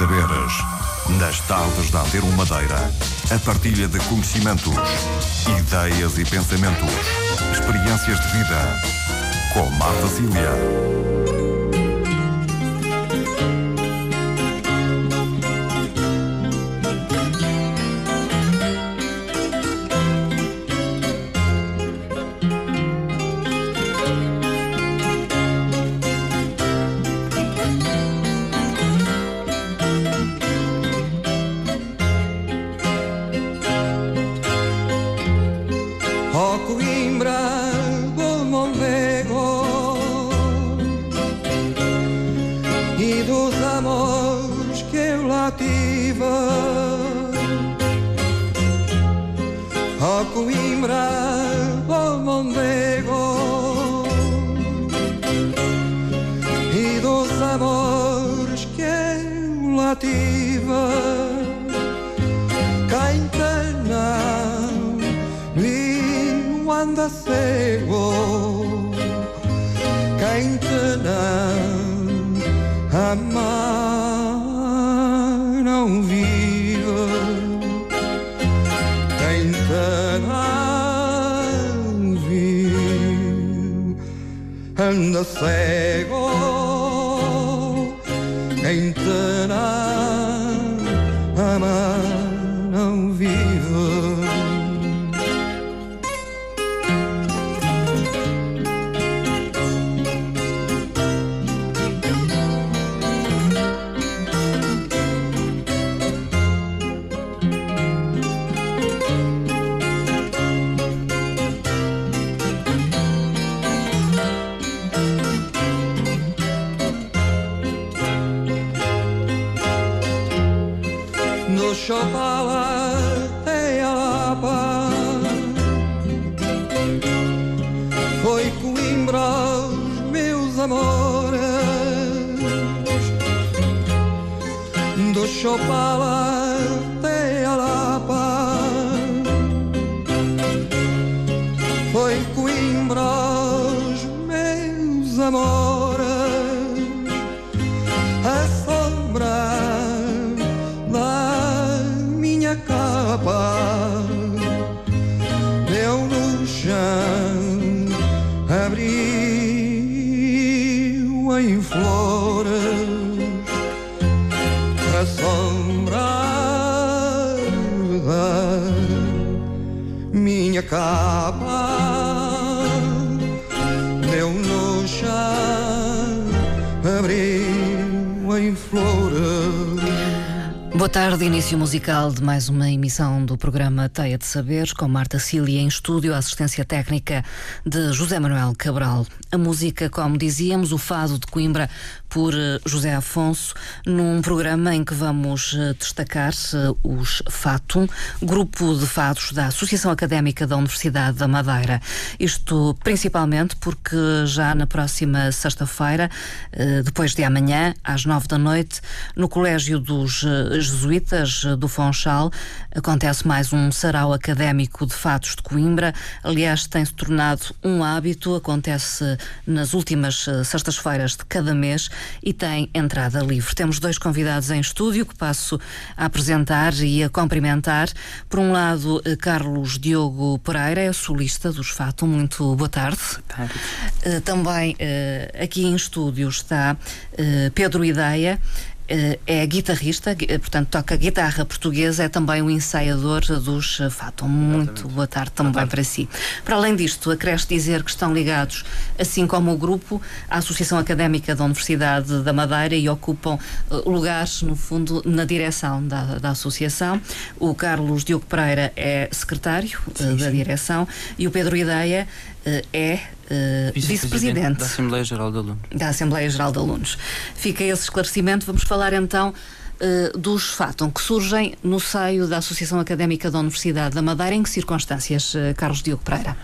saberes. Nas tardes da Antero Madeira, a partilha de conhecimentos, ideias e pensamentos, experiências de vida. Com Marta Cília. Quem te não vinho anda cego te não ama não te não vive anda cego do Chopala e Alapa Foi Coimbra os meus amores. Do Chopala tarde, início musical de mais uma emissão do programa Teia de Saberes, com Marta Cília em estúdio, assistência técnica de José Manuel Cabral. A música, como dizíamos, o Fado de Coimbra, por eh, José Afonso, num programa em que vamos eh, destacar eh, os Fatum, grupo de fados da Associação Académica da Universidade da Madeira. Isto principalmente porque já na próxima sexta-feira, depois de amanhã, às nove da noite, no Colégio dos Jesuítas do Fonchal, acontece mais um sarau académico de fatos de Coimbra. Aliás, tem-se tornado um hábito, acontece nas últimas sextas-feiras de cada mês e tem entrada livre. Temos dois convidados em estúdio que passo a apresentar e a cumprimentar. Por um lado, eh, Carlos Diogo Pereira, é solista dos Fato. Muito boa tarde. tarde. Eh, também eh, aqui em estúdio está Pedro Ideia. Eh, É guitarrista, gui- eh, portanto toca guitarra portuguesa, é também o ensaiador dos eh, Fatum. Muito boa tarde também para si. Para além disto, acresce dizer que estão ligados, assim como o grupo, à Associação Académica da Universidade da Madeira e ocupam lugares, no fundo, na direção da, da associação. O Carlos Diogo Pereira é secretário eh, da direção e o Pedro Ideia é eh, vice-presidente da Assembleia Geral de Alunos. da Assembleia Geral de Alunos. Fica esse esclarecimento. Vamos falar então eh, dos Fatum, que surgem no seio da Associação Académica da Universidade da Madeira. Em que circunstâncias, eh, Carlos Diogo Pereira?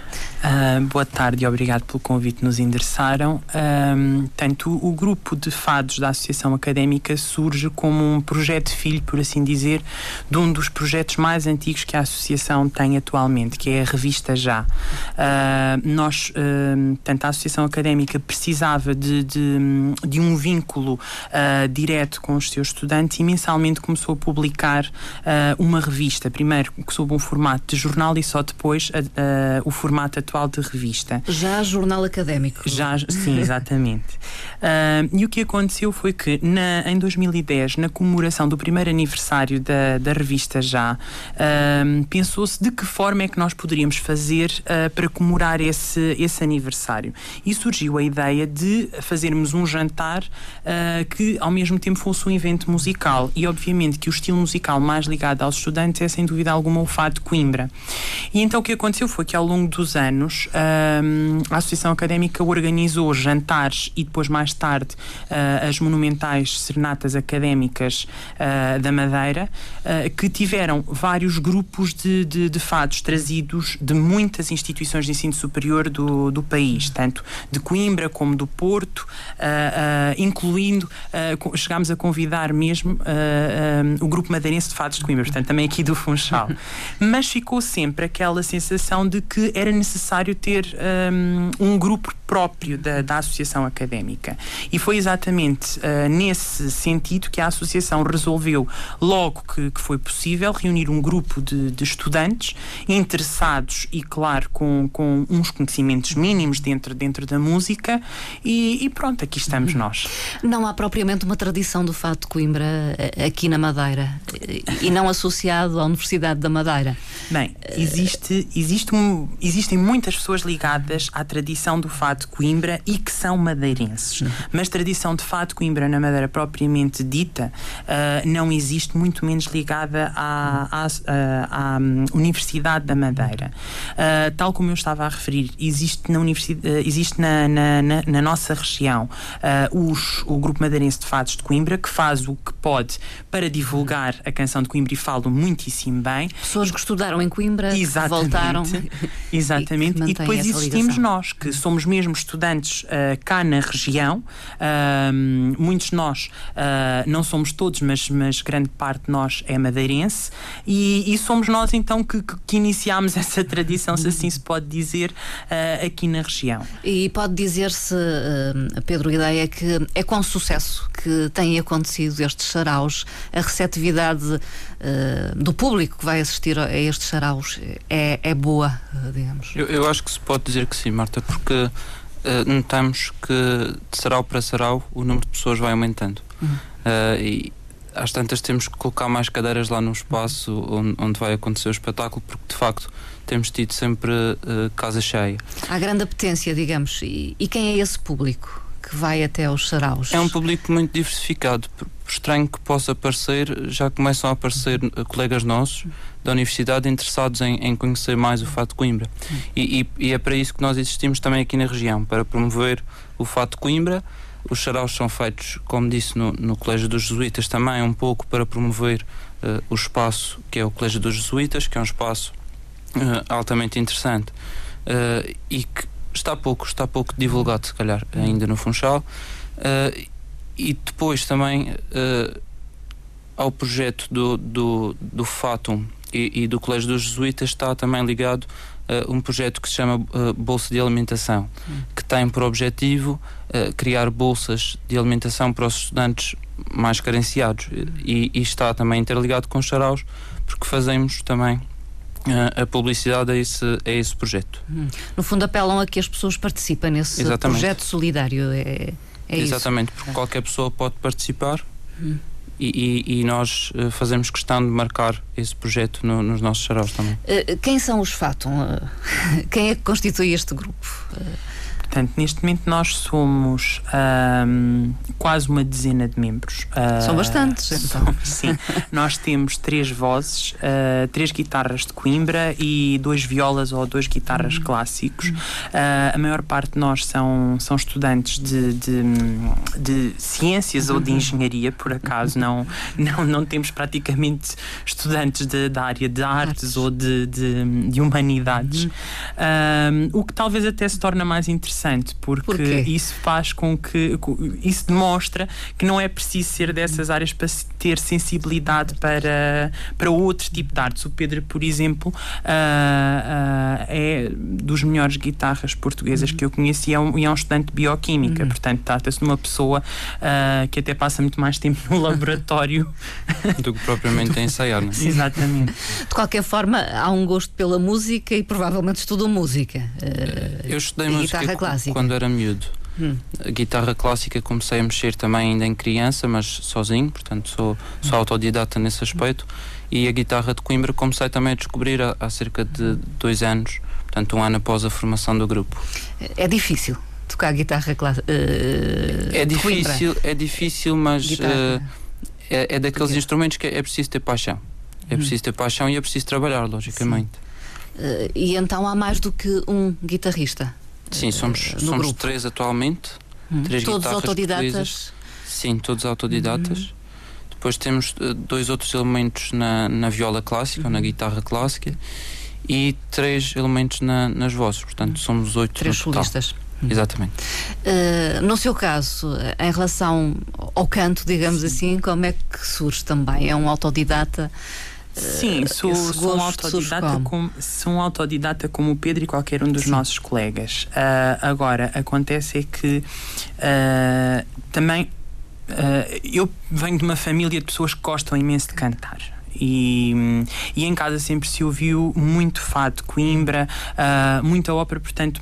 Ah, boa tarde e obrigado pelo convite que nos endereçaram. Ahm, tanto o grupo de fados da Associação Académica surge como um projeto filho, por assim dizer, de um dos projetos mais antigos que a Associação tem atualmente, que é a revista Já. Ah, nós, ahm, tanto a Associação Académica precisava de, de, de um vínculo ah, direto com os seus estudantes e mensalmente começou a publicar uh, uma revista, primeiro sob um formato de jornal e só depois uh, uh, o formato atual de revista. Já jornal académico. Já, sim, exatamente. e o que aconteceu foi que na, em 2010, na comemoração do primeiro aniversário da, da revista Já, pensou-se de que forma é que nós poderíamos fazer para comemorar esse, esse aniversário. E surgiu a ideia de fazermos um jantar que ao mesmo tempo fosse um evento musical e obviamente que o estilo musical mais ligado aos estudantes é sem dúvida alguma o fado de Coimbra. E então o que aconteceu foi que ao longo dos anos um, a Associação Académica organizou jantares e depois mais tarde uh, as monumentais serenatas académicas uh, da Madeira uh, que tiveram vários grupos de, de, de, fados trazidos de muitas instituições de ensino superior do, do país, tanto de Coimbra como do Porto, incluindo chegámos a convidar mesmo uh, uh, o grupo madeirense de fados de Coimbra, portanto também aqui do Funchal. Mas ficou sempre aquela sensação de que era necessário ter um, um grupo próprio da, da associação académica. E foi exatamente uh, nesse sentido que a associação resolveu, logo que, que foi possível, reunir um grupo de, de, estudantes interessados e, claro, com, com uns conhecimentos mínimos dentro, dentro da música. E, e pronto, aqui estamos nós. Não há propriamente uma tradição do fato de Coimbra eh, aqui na Madeira e não associado à Universidade da Madeira. Bem, existe, existe um, existem muitas pessoas ligadas à tradição do fato de Coimbra e que são madeirenses. Uhum. Mas tradição de fato de Coimbra na Madeira propriamente dita uh, não existe, muito menos ligada à, à, à, à Universidade da Madeira. Uh, tal como eu estava a referir, existe na, universidade, uh, existe na, na, na, na nossa região os, o Grupo Madeirense de Fados de Coimbra que faz o que pode para divulgar a canção de Coimbra e falam muitíssimo bem. Pessoas que estudaram em Coimbra, Exatamente. que voltaram. Exatamente. E, e depois existimos nós, que somos mesmo estudantes uh, cá na região. Uh, muitos de nós, uh, não somos todos, mas, mas grande parte de nós é madeirense. E, e somos nós então que, que, que, iniciámos essa tradição, se assim se pode dizer, aqui na região. E pode dizer-se, Pedro, a ideia que é com sucesso que têm acontecido estes saraus, a receptividade uh, do público que vai assistir a estes saraus é, é boa, digamos? Eu, eu, acho que se pode dizer que sim, Marta, porque uh, notamos que de sarau para sarau o número de pessoas vai aumentando. Uhum. Uh, e às tantas temos que colocar mais cadeiras lá no espaço onde, onde vai acontecer o espetáculo, porque de facto temos tido sempre casa cheia. Há grande apetência, digamos. E, e quem é esse público? que vai até aos saraus? É um público muito diversificado. Por estranho que possa parecer, já começam a aparecer colegas nossos da universidade interessados em, em conhecer mais o Fato de Coimbra. E, e, e, é para isso que nós existimos também aqui na região, para promover o Fato de Coimbra. Os saraus são feitos, como disse, no, no Colégio dos Jesuítas também, um pouco para promover uh, o espaço que é o Colégio dos Jesuítas, que é um espaço uh, altamente interessante uh, e que está pouco, está pouco divulgado, se calhar, ainda no Funchal. E depois também ao projeto do, do, do Fatum e, e, do Colégio dos Jesuítas está também ligado uh, um projeto que se chama Bolsa de Alimentação, hum. que tem por objetivo criar bolsas de alimentação para os estudantes mais carenciados. E, e está também interligado com os saraus, porque fazemos também a publicidade a esse, a esse projeto. Hum. No fundo, apelam a que as pessoas participem nesse Exatamente. projeto solidário. É, é Exatamente, isso. porque qualquer pessoa pode participar. E, e, e, nós uh, fazemos questão de marcar esse projeto no, nos nossos saraus também. Uh, quem são os Fatum? Uh, quem é que constitui este grupo? Portanto, neste momento nós somos um, quase uma dezena de membros. São uh, bastantes, então. sim. nós temos três vozes, uh, três guitarras de Coimbra e dois violas ou dois guitarras uhum. clássicos. Uh, a maior parte de nós são, são estudantes de, de, de ciências uhum. ou de uhum. engenharia, por acaso. Não, não, não temos praticamente estudantes de, da área de artes, artes. ou de, de, de humanidades. Uhum. o que talvez até se torna mais interessante interessante porque Porquê? isso faz com que isso demonstra que não é preciso ser dessas áreas para ter sensibilidade para, para outro tipo de artes. O Pedro, por exemplo, uh, uh, é dos melhores guitarras portuguesas que eu conheci e é um, é um estudante de bioquímica. Uhum. Portanto, trata-se de uma pessoa uh, que até passa muito mais tempo no laboratório do que propriamente a ensaiar. Não é? Exatamente. De qualquer forma, há um gosto pela música e provavelmente estudou música. eu estudei música clássica. quando era miúdo. Hum. A guitarra clássica comecei a mexer também ainda em criança, mas sozinho, portanto sou, sou autodidata nesse aspecto. E a guitarra de Coimbra comecei também a descobrir há, há cerca de dois anos, portanto um ano após a formação do grupo. É difícil tocar guitarra clássica? Uh, é difícil, é difícil, mas uh, é, é, daqueles Porque... instrumentos que é, é preciso ter paixão. É hum. preciso ter paixão e é preciso trabalhar, logicamente. Uh, e então há mais do que um guitarrista? Sim, somos, uh, somos três atualmente. Hum. Três todos autodidatas? Sim, todos autodidatas. Hum. Depois temos uh, dois outros elementos na, na viola clássica, ou na uhum. guitarra clássica, e três elementos na, nas vozes. Portanto, somos oito Três solistas. Uhum. Exatamente. Uh, no seu caso, em relação ao canto, digamos Sim. assim, como é que surge também? É um autodidata? Sim, uh, sou, sou, um autodidata como, sou um autodidata como o Pedro e qualquer um dos Sim. nossos colegas. Uh, agora, acontece é que também eu venho de uma família de pessoas que gostam imenso de cantar. E, e em casa sempre se ouviu muito fado Coimbra, uh, muita ópera, portanto,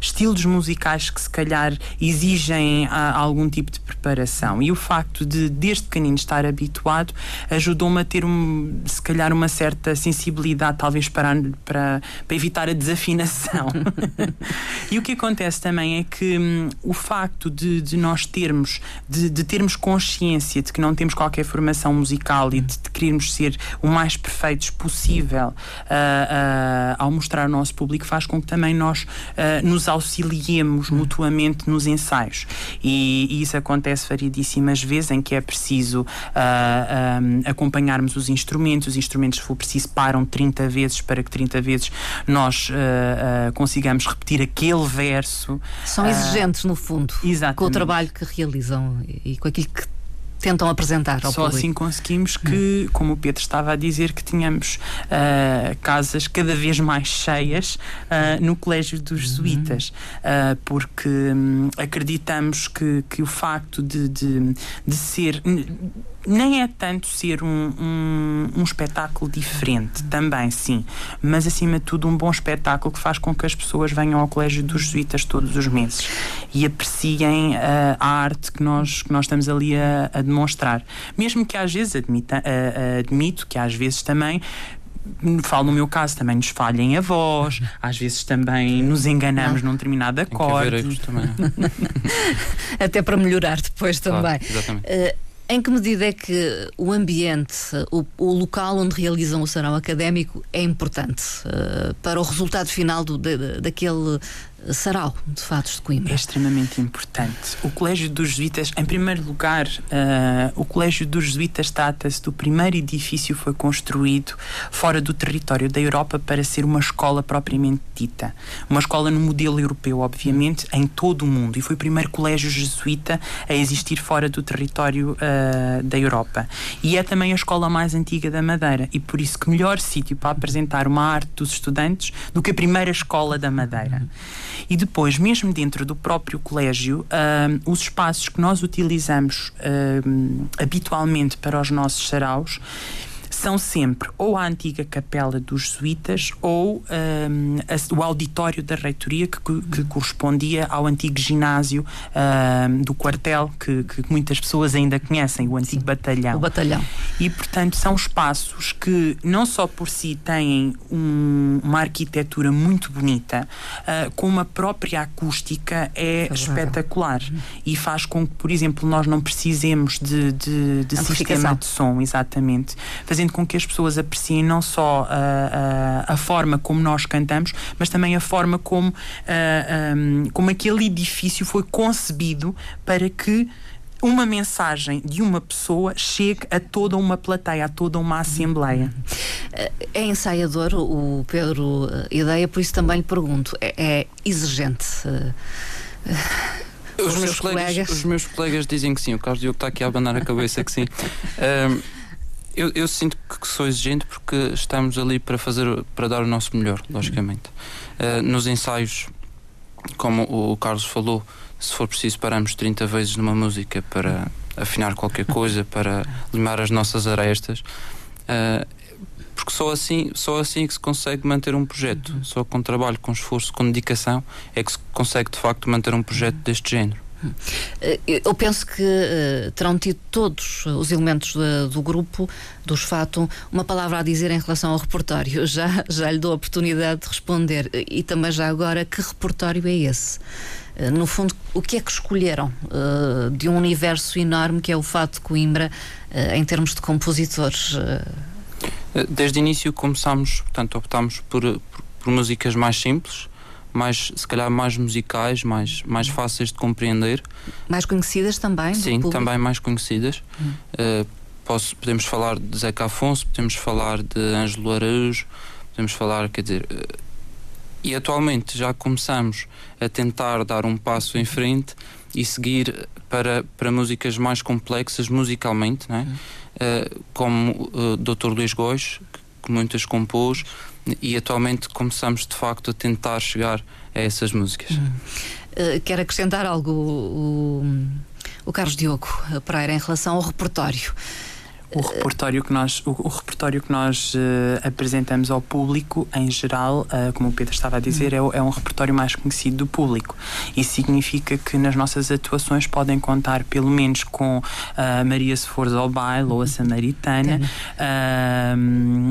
estilos musicais que se calhar exigem uh, algum tipo de preparação. E o facto de, desde pequenino, estar habituado ajudou-me a ter, um, se calhar, uma certa sensibilidade, talvez para, para, para evitar a desafinação. e o que acontece também é que um, o facto de, de nós termos, de, de termos consciência de que não temos qualquer formação musical e de, de querermos ser o mais perfeitos possível uh, uh, ao mostrar ao nosso público faz com que também nós uh, nos auxiliemos mutuamente nos ensaios. E, e, isso acontece variedíssimas vezes em que é preciso um, acompanharmos os instrumentos, os instrumentos, se for preciso, param 30 vezes para que 30 vezes nós consigamos repetir aquele verso. São exigentes, no fundo, exatamente. com o trabalho que realizam e com aquilo que tentam apresentar ao Só público. assim conseguimos que, hum. como o Pedro estava a dizer, que tínhamos uh, casas cada vez mais cheias uh, no Colégio dos uhum. Jesuítas, uh, porque um, acreditamos que, que o facto de, de, de ser nem é tanto ser um, um, um, espetáculo diferente, também sim, mas acima de tudo um bom espetáculo que faz com que as pessoas venham ao Colégio dos Jesuítas todos os meses e apreciem uh, a arte que nós, que nós estamos ali a, a demonstrar. Mesmo que às vezes, admita, uh, admito que às vezes também falo no meu caso, também nos falhem a voz, às vezes também nos enganamos num determinado acorde. Até para melhorar depois claro, também. Exatamente. Uh, em que medida é que o ambiente, o, o local onde realizam o sarau académico é importante uh, para o resultado final do, de, daquele sarau de fatos de Coimbra? É extremamente importante. O Colégio dos Jesuítas, em primeiro lugar, uh, o Colégio dos Jesuítas trata-se do primeiro edifício que foi construído fora do território da Europa para ser uma escola propriamente dita. Uma escola no modelo europeu, obviamente, em todo o mundo. E foi o primeiro colégio jesuíta a existir fora do território uh, da Europa. E é também a escola mais antiga da Madeira. E por isso que melhor sítio para apresentar uma arte dos estudantes do que a primeira escola da Madeira. E depois, mesmo dentro do próprio colégio, uh, os espaços que nós utilizamos uh, habitualmente para os nossos saraus são sempre ou a antiga capela dos jesuítas ou um, a, o auditório da reitoria que, que, correspondia ao antigo ginásio um, do quartel que, que, muitas pessoas ainda conhecem, o antigo Sim, batalhão. O batalhão. E portanto são espaços que não só por si têm um, uma arquitetura muito bonita, uh, com uma própria acústica é, espetacular e faz com que, por exemplo, nós não precisemos de, de, de sistema de som, exatamente, fazendo com que as pessoas apreciem não só a, a, a forma como nós cantamos, mas também a forma como, um, como aquele edifício foi concebido para que uma mensagem de uma pessoa chegue a toda uma plateia, a toda uma assembleia. É ensaiador o Pedro Ideia, por isso também lhe pergunto: é, é exigente? Os meus, colegas, colegas, os meus colegas dizem que sim, o Carlos Diogo está aqui a abanar a cabeça que sim. Um, eu, eu, sinto que sou exigente porque estamos ali para fazer, para dar o nosso melhor, logicamente. Uh, nos ensaios, como o Carlos falou, se for preciso paramos 30 vezes numa música para afinar qualquer coisa, para limar as nossas arestas. Uh, porque só assim, só assim é que se consegue manter um projeto. Só com trabalho, com esforço, com dedicação é que se consegue de facto manter um projeto deste género. Eh, eu penso que uh, terão tido todos os elementos do grupo, dos Fato, uma palavra a dizer em relação ao repertório. Já, já lhe dou a oportunidade de responder. E também já agora, que repertório é esse? Uh, no fundo, o que é que escolheram de um universo enorme que é o Fato de Coimbra em termos de compositores? Desde o início começámos, portanto, optámos por, por, por músicas mais simples, mais, se calhar mais musicais, mais, mais fáceis de compreender. Mais conhecidas também? Sim, também mais conhecidas. Hum. Uh, posso, podemos falar de Zeca Afonso, podemos falar de Ângelo Araújo, podemos falar, quer dizer. Uh, e atualmente já começamos a tentar dar um passo em frente e seguir para, para músicas mais complexas musicalmente, não é? Hum. Uh, como o Dr. Luís Góis, que, que muitas compôs, e atualmente começamos de facto a tentar chegar a essas músicas. Uh, quer acrescentar algo o, o, o Carlos Diogo Pereira em relação ao repertório? O repertório que nós, o, o repertório que nós uh, apresentamos ao público, em geral, uh, como o Pedro estava a dizer, é, é, um repertório mais conhecido do público. Isso significa que nas nossas atuações podem contar pelo menos com uh, Maria Se Fores ao Baile ou a Samaritana,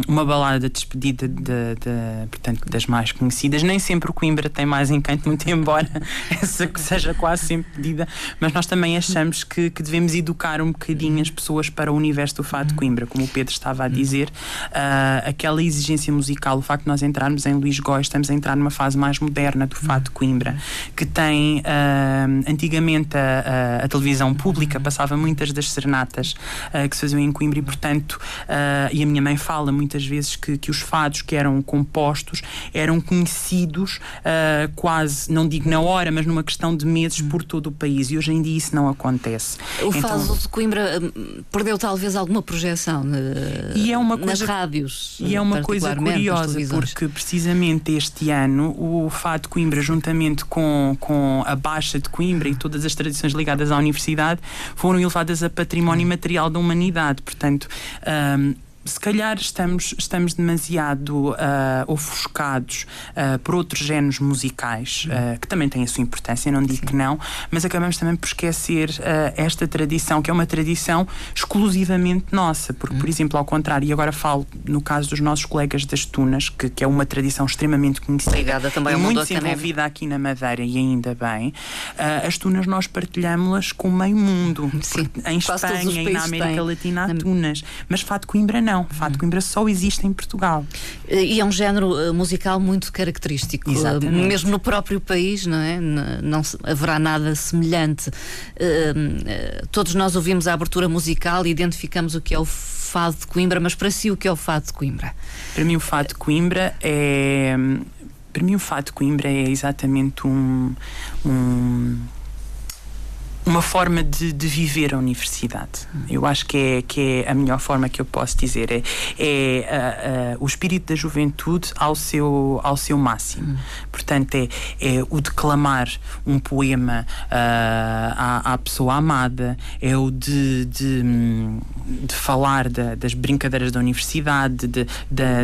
uma balada de despedida de, de, portanto, das mais conhecidas. Nem sempre o Coimbra tem mais encanto, muito embora essa seja quase sempre pedida, mas nós também achamos que, que devemos educar um bocadinho as pessoas para o universo do Fado Coimbra, como o Pedro estava a dizer, uh, aquela exigência musical, o facto de nós entrarmos em Luís Góis, estamos a entrar numa fase mais moderna do Fado de Coimbra, que tem uh, antigamente a, a, a, televisão pública passava muitas das serenatas uh, que se faziam em Coimbra e, portanto, e a minha mãe fala muitas vezes que, que os fados que eram compostos eram conhecidos quase, não digo na hora, mas numa questão de meses por todo o país. E hoje em dia isso não acontece. O então, Fado de Coimbra hum, perdeu talvez alguma alguma projeção e é uma coisa, nas rádios. E é uma coisa curiosa, porque precisamente este ano o Fado de Coimbra, juntamente com, com a Baixa de Coimbra e todas as tradições ligadas à universidade, foram elevadas a património material da humanidade. Portanto, um, se calhar estamos, estamos demasiado uh, ofuscados uh, por outros géneros musicais, uh, que também têm a sua importância, não digo Sim. que não, mas acabamos também por esquecer esta tradição, que é uma tradição exclusivamente nossa, porque, por hum. exemplo, ao contrário, e agora falo no caso dos nossos colegas das Tunas, que, que é uma tradição extremamente conhecida Ligada também e muito desenvolvida aqui na Madeira, e ainda bem, as Tunas nós partilhamos-las com o meio mundo, Sim, em Espanha e na América têm. Latina há Tunas, mas Fado Coimbra não não. Fado de Coimbra só existe em Portugal. E é um género eh, musical muito característico. Exatamente. Mesmo no próprio país, não é? Não haverá nada semelhante. Eh, eh, todos nós ouvimos a abertura musical e identificamos o que é o Fado de Coimbra, mas para si o que é o Fado de Coimbra? Para mim o Fado de Coimbra é... Para mim o Fado de Coimbra é exatamente um, um uma forma de, de, viver a universidade. Eu acho que é, que é a melhor forma que eu posso dizer. É, é o espírito da juventude ao seu, ao seu máximo. Hum. Portanto, é, é o declamar um poema uh, à, à, pessoa amada, é o de, de, de falar da, das brincadeiras da universidade, de,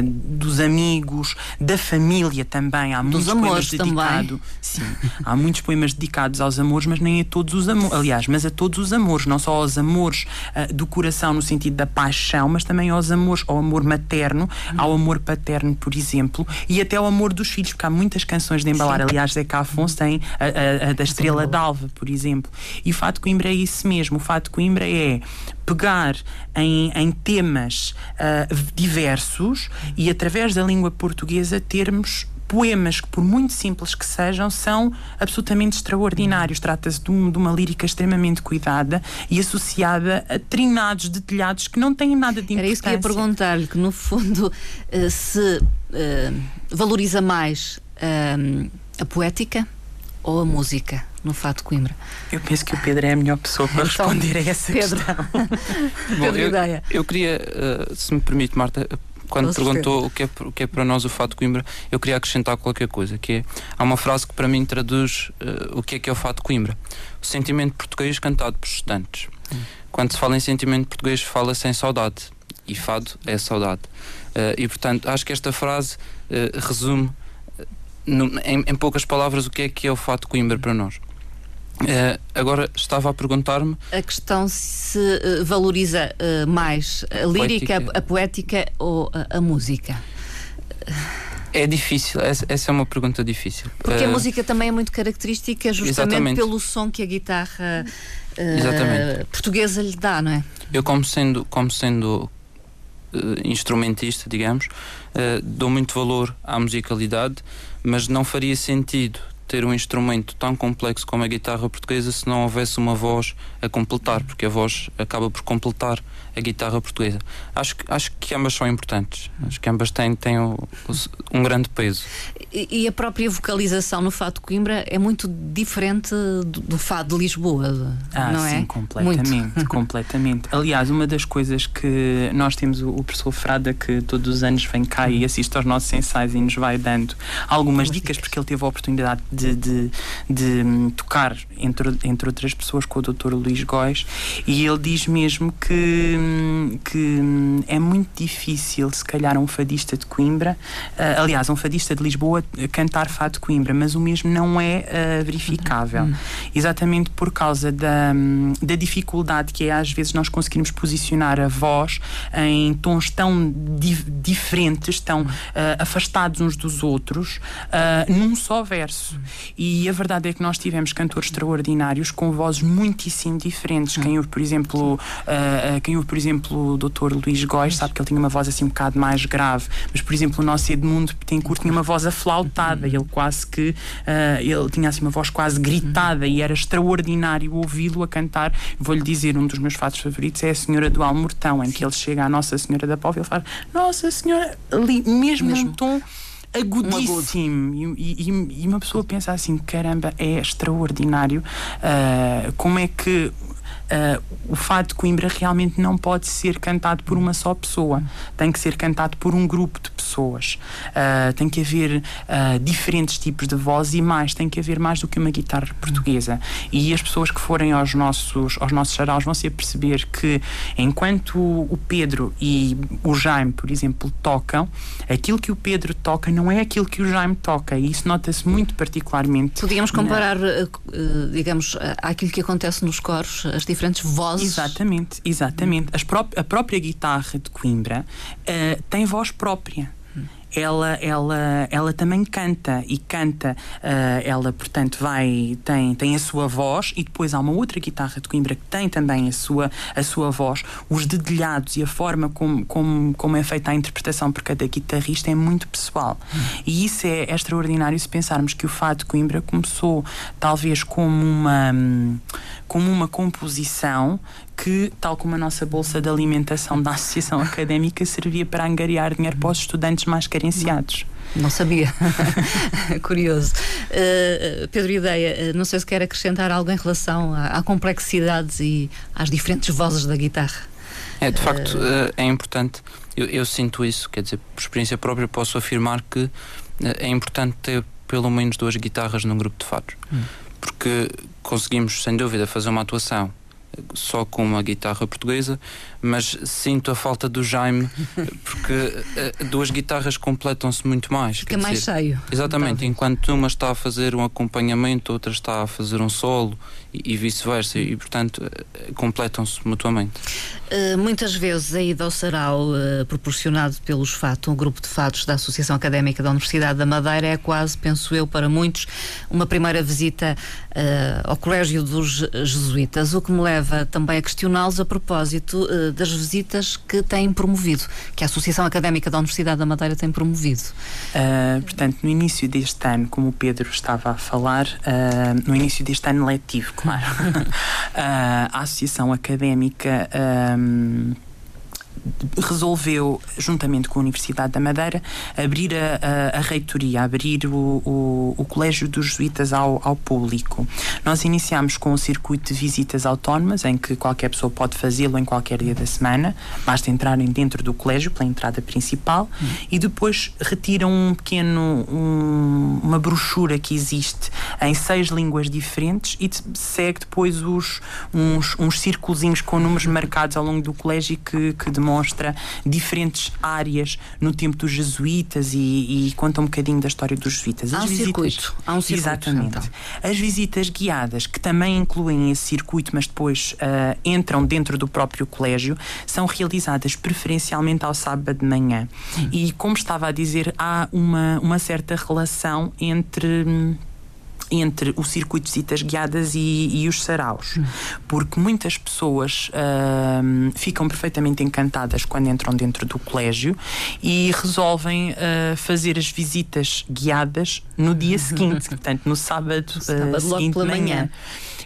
dos amigos, da família também. Há muitos poemas dedicados. Sim, há muitos poemas dedicados aos amores, mas nem a todos os amores aliás, mas a todos os amores, não só aos amores uh, do coração no sentido da paixão, mas também aos amores, ao amor materno, uhum. ao amor paterno, por exemplo, e até ao amor dos filhos, porque há muitas canções de embalar, Sim. aliás, Zeca Afonso tem a, a, a da Estrela d'Alva, por exemplo. E o Fato de Coimbra é isso mesmo, o Fato de Coimbra é pegar em, em temas uh, diversos e através da língua portuguesa termos poemas que, por muito simples que sejam, são absolutamente extraordinários. Trata-se de, um, de, uma lírica extremamente cuidada e associada a trinados detalhados que não têm nada de importância. Era isso que ia perguntar-lhe, que no fundo uh, se uh, valoriza mais uh, a poética ou a música no Fato de Coimbra? Eu penso que o Pedro é a melhor pessoa para então, responder a essa Pedro. questão. Bom, Pedro eu, ideia. eu queria, uh, se me permite, Marta, quando perguntou o que, é, o que é para nós o Fato de Coimbra, eu queria acrescentar qualquer coisa, que é, há uma frase que para mim traduz uh, o que é que é o Fato de Coimbra. O sentimento português cantado por estudantes. Hum. Quando se fala em sentimento português, fala-se em saudade. E fado é saudade. Uh, e, portanto, acho que esta frase resume no, em, em, poucas palavras, o que é que é o fato de Coimbra para nós? Uh, agora estava a perguntar-me. A questão se uh, valoriza uh, mais a, a lírica, poética. A, a, poética ou a, a, música? É difícil, essa, essa, é uma pergunta difícil. Porque a música também é muito característica justamente exatamente. pelo som que a guitarra portuguesa lhe dá, não é? Eu, como sendo, como sendo instrumentista, digamos, dou muito valor à musicalidade mas não faria sentido ter um instrumento tão complexo como a guitarra portuguesa se não houvesse uma voz a completar, porque a voz acaba por completar a guitarra portuguesa. Acho, acho que ambas são importantes. Acho que ambas têm, têm um, um grande peso. E, e, a própria vocalização no Fado de Coimbra é muito diferente do, do Fado de Lisboa, ah, não sim, é? completamente, completamente. Aliás, uma das coisas que nós temos o, o professor Frada que todos os anos vem cá e assiste aos nossos ensaios e nos vai dando algumas dicas, porque ele teve a oportunidade de, de, de hum, tocar, entre, entre outras pessoas, com o Dr. Luís Góis, e ele diz mesmo que que é muito difícil, se calhar, um fadista de Coimbra, uh, aliás, um fadista de Lisboa cantar fado de Coimbra, mas o mesmo não é uh, verificável. Uhum. Exatamente por causa da, da dificuldade que é, às vezes, nós conseguirmos posicionar a voz em tons tão di diferentes, tão uh, afastados uns dos outros, num só verso. E a verdade é que nós tivemos cantores extraordinários com vozes muitíssimo diferentes. Quem ouve, por exemplo, quem ouve, por exemplo, o Dr. Luís Góes, sabe que ele tinha uma voz assim um bocado mais grave, mas, por exemplo, o nosso Edmundo Betancourt tinha uma voz aflautada, ele quase que, uh, ele tinha assim uma voz quase gritada e era extraordinário ouvi-lo a cantar. Vou-lhe dizer, um dos meus fatos favoritos é a Senhora do Almortão, em que ele chega à Nossa Senhora da Póvoa e ele fala Nossa Senhora, ali, mesmo, mesmo. num tom agudíssimo. E, e, e, uma pessoa pensa assim caramba é extraordinário uh, como é que uh, o fado de Coimbra realmente não pode ser cantado por uma só pessoa, tem que ser cantado por um grupo de pessoas. Uh, tem que haver uh, diferentes tipos de voz e mais, tem que haver mais do que uma guitarra portuguesa. E as pessoas que forem aos nossos, aos nossos saraus vão se perceber que enquanto o Pedro e o Jaime, por exemplo, tocam, aquilo que o Pedro toca não é aquilo que o Jaime toca, e isso nota-se muito particularmente. Podíamos comparar, na... digamos, àquilo que acontece nos coros, as diferentes vozes. Exatamente, exatamente. Pró a própria guitarra de Coimbra uh, tem voz própria ela, ela, ela também canta e canta, uh, ela portanto vai, tem, tem a sua voz e depois há uma outra guitarra de Coimbra que tem também a sua, a sua voz. Os dedilhados e a forma como, como, como é feita a interpretação por cada guitarrista é muito pessoal. Hum. E isso é, é, extraordinário se pensarmos que o Fado de Coimbra começou talvez como uma, como uma composição que, tal como a nossa bolsa de alimentação da Associação Académica, servia para angariar dinheiro para os estudantes mais carenciados. Não sabia. Curioso. Uh, Pedro Ideia, uh, não sei se quer acrescentar algo em relação à, à complexidade e às diferentes vozes da guitarra. É, de facto, uh, é importante. Eu, eu, sinto isso, quer dizer, por experiência própria, posso afirmar que é importante ter pelo menos duas guitarras num grupo de fados. Hum. Porque conseguimos, sem dúvida, fazer uma atuação só com uma guitarra portuguesa, mas sinto a falta do Jaime, porque uh, duas guitarras completam-se muito mais. Fica mais dizer, cheio. Exatamente, enquanto uma está a fazer um acompanhamento, outra está a fazer um solo e, vice-versa, e portanto uh, completam-se mutuamente. Uh, muitas vezes a ida ao sarau uh, proporcionado pelos FATO, um grupo de fatos da Associação Académica da Universidade da Madeira, é quase, penso eu, para muitos, uma primeira visita uh, ao Colégio dos Jesuítas, o que me leva também a questioná-los a propósito das visitas que têm promovido, que a Associação Académica da Universidade da Madeira tem promovido. portanto, no início deste ano, como o Pedro estava a falar, no início deste ano letivo, claro, a Associação Académica um, resolveu, juntamente com a Universidade da Madeira, abrir a, a, a reitoria, abrir o, o, o, Colégio dos Jesuítas ao, ao público. Nós iniciámos com um circuito de visitas autónomas, em que qualquer pessoa pode fazê-lo em qualquer dia da semana, basta entrarem dentro do colégio pela entrada principal e depois retiram um pequeno, um, uma brochura que existe em seis línguas diferentes e segue depois os, uns, uns círculos com números marcados ao longo do colégio que, que demonstra diferentes áreas no tempo dos jesuítas e, e conta um bocadinho da história dos jesuítas. As há um visitas, circuito. Há um circuito. Exatamente. Então. As visitas guiadas, que também incluem esse circuito, mas depois uh, entram dentro do próprio colégio, são realizadas preferencialmente ao sábado de manhã. Hum. E, como estava a dizer, há uma, uma certa relação entre hum, entre o circuito de visitas guiadas e, e os saraus, hum. porque muitas pessoas uh, ficam perfeitamente encantadas quando entram dentro do colégio e resolvem uh, fazer as visitas guiadas no dia seguinte, portanto, no sábado, sábado uh, seguinte de manhã. manhã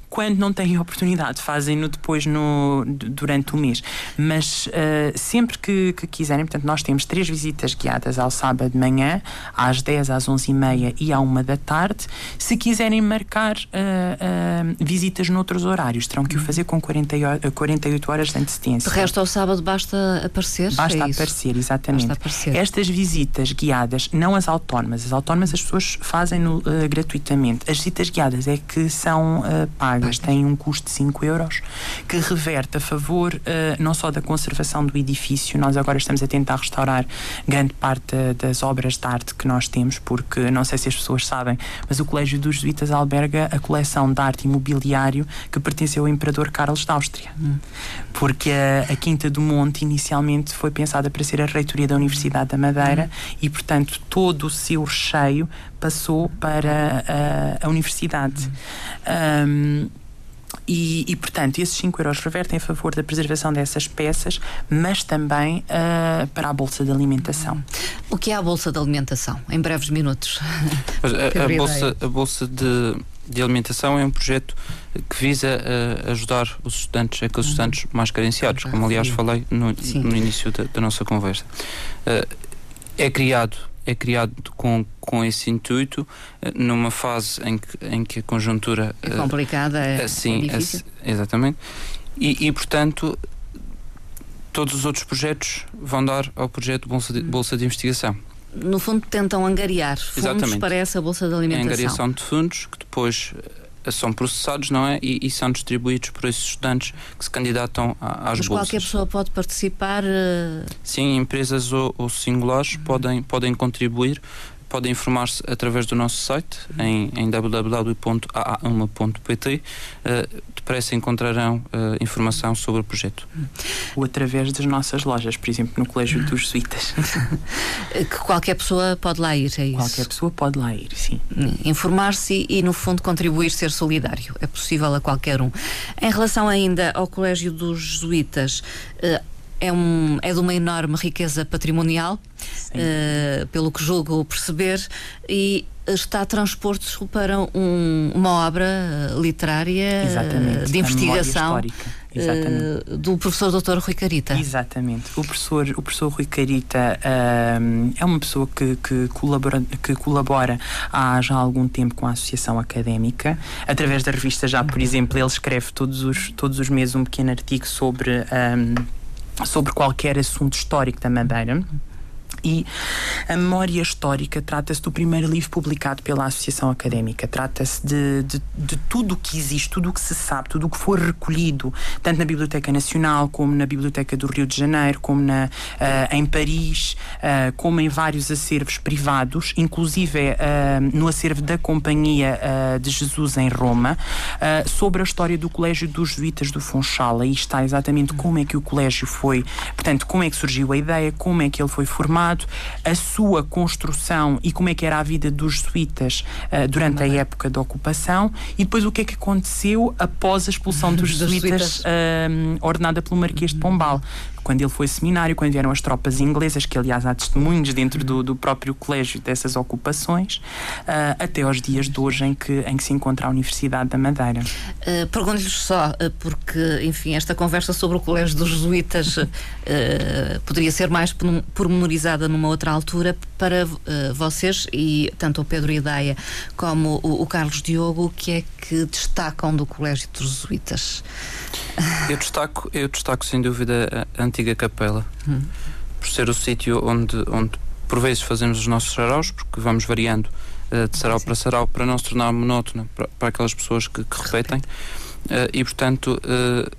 quando não têm oportunidade, fazem-no depois no, durante o mês. Mas uh, sempre que, que, quiserem, portanto, nós temos três visitas guiadas ao sábado de manhã, às 10, às 11 e meia e à 1 da tarde. Se quiserem marcar uh, uh, visitas noutros horários, terão que o fazer com 40, 48 horas de antecedência. De resto, ao sábado basta aparecer? Basta é aparecer, exatamente. Basta aparecer. Estas visitas guiadas, não as autónomas, as autónomas as pessoas fazem-no gratuitamente. As visitas guiadas é que são pagas pagas têm um custo de 5 euros, que reverte a favor uh, não só da conservação do edifício, nós agora estamos a tentar restaurar grande parte das obras de arte que nós temos, porque não sei se as pessoas sabem, mas o Colégio dos Jesuítas alberga a coleção de arte imobiliário que pertenceu ao Imperador Carlos da Áustria. Hum. Porque a, a, Quinta do Monte inicialmente foi pensada para ser a reitoria da Universidade da Madeira hum. e, portanto, todo o seu recheio passou para a, a universidade. Um, e, e, portanto, esses 5 euros revertem a favor da preservação dessas peças, mas também uh, para a Bolsa de Alimentação. O que é a Bolsa de Alimentação? Em breves minutos. a, a, bolsa, a Bolsa de, de Alimentação é um projeto que visa uh, ajudar os estudantes, aqueles uhum. estudantes mais carenciados, como aliás falei no, no início da, da, nossa conversa. Uh, é criado é criado com, com esse intuito, eh, numa fase em que, em que a conjuntura. É complicada, é, assim, é difícil. exatamente. E, e, portanto, todos os outros projetos vão dar ao projeto Bolsa de, Bolsa de Investigação. No fundo, tentam angariar fundos Exatamente. para essa Bolsa de Alimentação. É angariação de fundos que depois são processados, não é? E, e, são distribuídos por esses estudantes que se candidatam às Mas bolsas. qualquer pessoa pode participar? Uh... Sim, empresas ou, ou singulares uhum. podem, podem contribuir podem informar-se através do nosso site em, em www.aa1.pt. Uh, eh, depressa encontrarão uh, informação sobre o projeto. Ou através das nossas lojas, por exemplo, no Colégio dos Jesuítas. que qualquer pessoa pode lá ir, é isso? Qualquer pessoa pode lá ir, sim. Informar-se e, no fundo, contribuir, ser solidário. É possível a qualquer um. Em relação ainda ao Colégio dos Jesuítas, uh, é, um, é de uma enorme riqueza patrimonial, uh, pelo que julgo perceber, e está transporto para um, uma obra literária Exatamente, de investigação uh, do professor Dr. Rui Carita. Exatamente. O professor, o professor Rui Carita uh, é uma pessoa que, que, colabora, que colabora há já algum tempo com a Associação Académica. Através da revista Já, por exemplo, ele escreve todos os, todos os meses um pequeno artigo sobre. Um, sobre qualquer assunto histórico da Madeira. E a memória histórica trata-se do primeiro livro publicado pela Associação Académica. Trata-se de, de, de tudo o que existe, tudo o que se sabe, tudo o que foi recolhido, tanto na Biblioteca Nacional, como na Biblioteca do Rio de Janeiro, como na, uh, em Paris, uh, como em vários acervos privados, inclusive uh, no acervo da Companhia de Jesus em Roma, sobre a história do Colégio dos Jesuítas do Funchal. Aí está exatamente como é que o colégio foi, portanto, como é que surgiu a ideia, como é que ele foi formado, a sua construção e como é que era a vida dos jesuítas durante a época da ocupação e depois o que é que aconteceu após a expulsão dos jesuítas ordenada pelo Marquês de Pombal quando ele foi seminário, quando vieram as tropas inglesas, que aliás há testemunhos dentro do, do próprio colégio dessas ocupações, uh, até aos dias de hoje em que, em que se encontra a Universidade da Madeira. Uh, Pergunto-lhes só, uh, porque, enfim, esta conversa sobre o Colégio dos Jesuítas uh, poderia ser mais pormenorizada numa outra altura para vocês, e tanto o Pedro Ideia como o, o Carlos Diogo, o que é que destacam do Colégio dos Jesuítas? Eu destaco, eu destaco sem dúvida a antiga capela, hum. por ser o sítio onde, onde por vezes fazemos os nossos saraus, porque vamos variando uh, de sarau para sarau para não se tornar monótono para, para aquelas pessoas que, que repetem. Uh, e portanto uh,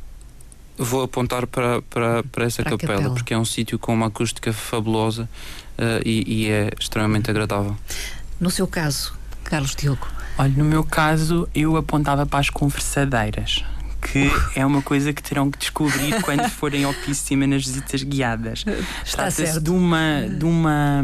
vou apontar para, para, para essa para capela, capela, porque é um sítio com uma acústica fabulosa e, e é extremamente agradável. No seu caso, Carlos Diogo? Olha, no meu caso, eu apontava para as conversadeiras que é uma coisa que terão que descobrir quando forem ao cima nas visitas guiadas. Trata-se de uma, de uma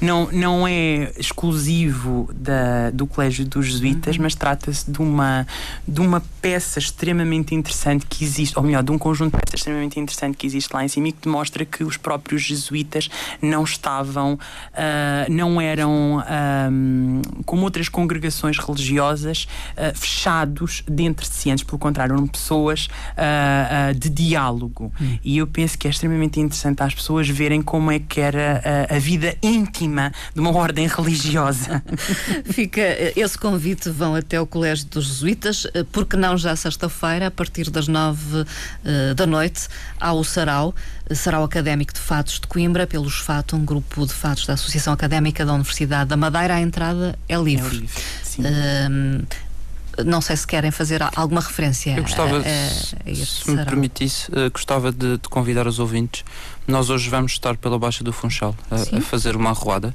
não, não é exclusivo da, do Colégio dos Jesuítas, uhum. mas trata-se de uma, de uma peça extremamente interessante que existe, ou melhor, de um conjunto de peças extremamente interessante que existe lá em cima e que demonstra que os próprios jesuítas não estavam, uh, não eram, uh, como outras congregações religiosas, uh, fechados dentro de si, antes, pelo contrário eram pessoas uh, uh, de diálogo. Hum. E eu penso que é extremamente interessante às pessoas verem como é que era a, a vida íntima de uma ordem religiosa. Fica esse convite, vão até o Colégio dos Jesuítas, porque não já sexta-feira, a partir das nove uh, da noite, ao Sarau, Sarau Académico de Fatos de Coimbra, pelos Fato, um grupo de fatos da Associação Académica da Universidade da Madeira. A entrada é livre. É livre sim. Uh, não sei se querem fazer alguma referência. Eu gostava, a, a, a se me permitisse, uh, gostava de, de, convidar os ouvintes. Nós hoje vamos estar pela Baixa do Funchal a, a fazer uma arruada.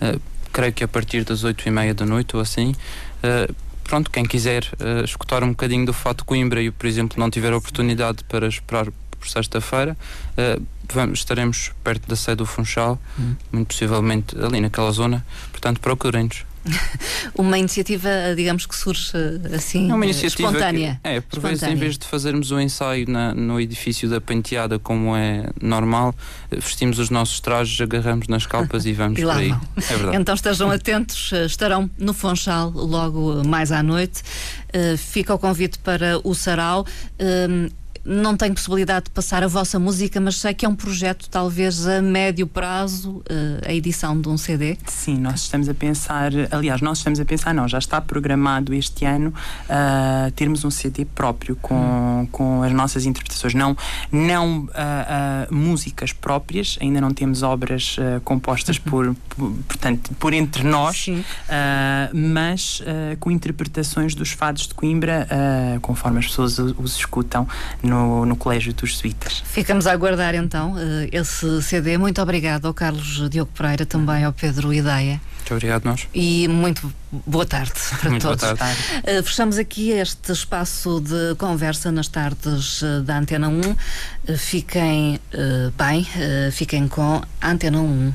Uh, creio que a partir das oito e meia da noite ou assim. Uh, pronto, quem quiser escutar um bocadinho do Fato Coimbra e, por exemplo, não tiver oportunidade para esperar por sexta-feira, estaremos perto da sede do Funchal, hum. muito possivelmente ali naquela zona. Portanto, procurem-nos. uma iniciativa, digamos que surge assim, é uma iniciativa espontânea. Que, é, por vezes, em vez de fazermos o um ensaio na, no edifício da Penteada, como é normal, vestimos os nossos trajes, agarramos nas calpas e vamos e por aí. É. Então estejam atentos, estarão no Fonchal logo mais à noite. Uh, fica o convite para o Sarau. Uh, não tenho possibilidade de passar a vossa música, mas sei que é um projeto, talvez a médio prazo, uh, a edição de um CD. Sim, nós estamos a pensar, aliás, nós estamos a pensar, não, já está programado este ano uh, termos um CD próprio com, hum. com as nossas interpretações, não, não uh, músicas próprias, ainda não temos obras compostas uhum. por, por, portanto, por entre nós, mas com interpretações dos fados de Coimbra, conforme as pessoas os escutam no no, no Colégio dos Jesuítas. Ficamos a aguardar então uh, esse CD. Muito obrigado ao Carlos Diogo Pereira, também ao Pedro Ideia. Muito obrigado, nós. E muito boa tarde para muito todos. Boa tarde. Uh, fechamos aqui este espaço de conversa nas tardes uh, da Antena 1. fiquem bem, fiquem com a Antena 1.